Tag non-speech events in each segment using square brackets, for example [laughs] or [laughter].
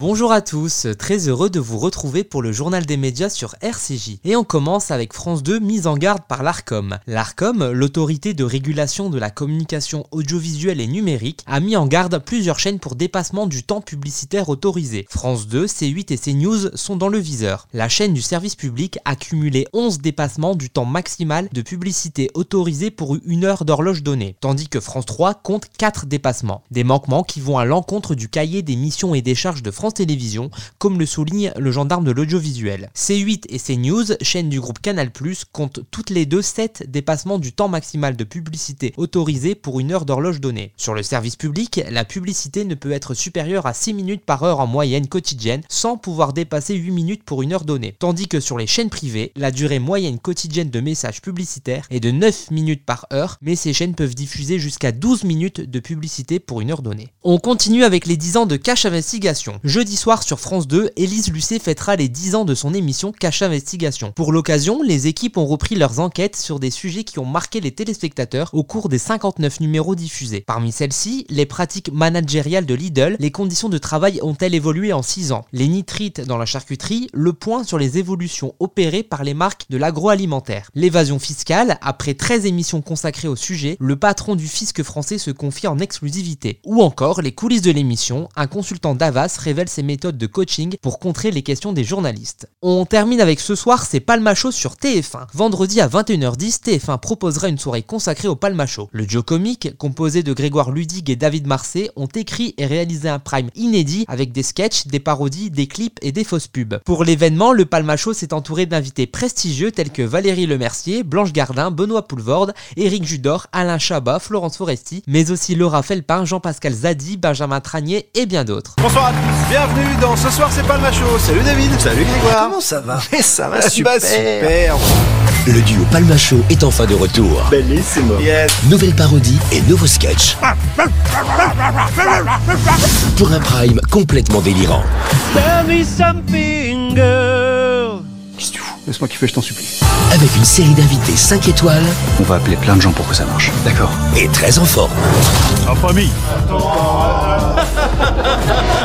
Bonjour à tous, très heureux de vous retrouver pour le journal des médias sur RCJ. Et on commence avec France 2 mise en garde par l'ARCOM. L'ARCOM, l'autorité de régulation de la communication audiovisuelle et numérique, a mis en garde plusieurs chaînes pour dépassement du temps publicitaire autorisé. France 2, C8 et CNews sont dans le viseur. La chaîne du service public a cumulé 11 dépassements du temps maximal de publicité autorisé pour une heure d'horloge donnée, tandis que France 3 compte 4 dépassements. Des manquements qui vont à l'encontre du cahier des missions et des charges de France Télévisions, comme le souligne le gendarme de l'audiovisuel. C8 et CNews, chaîne du groupe Canal+, comptent toutes les deux 7 dépassements du temps maximal de publicité autorisé pour une heure d'horloge donnée. Sur le service public, la publicité ne peut être supérieure à 6 minutes par heure en moyenne quotidienne, sans pouvoir dépasser 8 minutes pour une heure donnée. Tandis que sur les chaînes privées, la durée moyenne quotidienne de messages publicitaires est de 9 minutes par heure, mais ces chaînes peuvent diffuser jusqu'à 12 minutes de publicité pour une heure donnée. On continue avec les 10 ans de cache investigation. Jeudi soir sur France 2, Élise Lucet fêtera les 10 ans de son émission Cache Investigation. Pour l'occasion, les équipes ont repris leurs enquêtes sur des sujets qui ont marqué les téléspectateurs au cours des 59 numéros diffusés. Parmi celles-ci, les pratiques managériales de Lidl, les conditions de travail ont-elles évolué en 6 ans? Les nitrites dans la charcuterie, le point sur les évolutions opérées par les marques de l'agroalimentaire. L'évasion fiscale, après 13 émissions consacrées au sujet, le patron du fisc français se confie en exclusivité. Ou encore les coulisses de l'émission, un consultant d'Avas révèle ses méthodes de coaching pour contrer les questions des journalistes. On termine avec ce soir, c'est Palmacho sur TF1. Vendredi à 21h10, TF1 proposera une soirée consacrée au Palmacho. Le duo comique, composé de Grégoire Ludig et David Marseille, ont écrit et réalisé un prime inédit avec des sketchs, des parodies, des clips et des fausses pubs. Pour l'événement, le Palmacho s'est entouré d'invités prestigieux tels que Valérie Lemercier, Blanche Gardin, Benoît Poulvorde, Éric Judor, Alain Chabat, Florence Foresti, mais aussi Laura Felpin, Jean-Pascal Zadi, Benjamin Tranier et bien d'autres. Bonsoir à tous, bienvenue dans Ce soir c'est pas le macho. Salut David. Salut Grégoire. Comment ça va Mais [laughs] ça va Bah, super. super. Le duo Palma Show est enfin de retour. Bellissimo. Yes. Nouvelle parodie et nouveau sketch. Pour un prime complètement délirant. Qu'est-ce que tu fous? Laisse-moi kiffer, je t'en supplie. Avec une série d'invités 5 étoiles On va appeler plein de gens pour que ça marche. D'accord. et très en forme.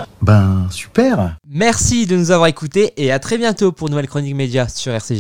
[laughs] Ben, super. Merci de nous avoir écoutés et à très bientôt pour nouvelle chronique média sur RCJ.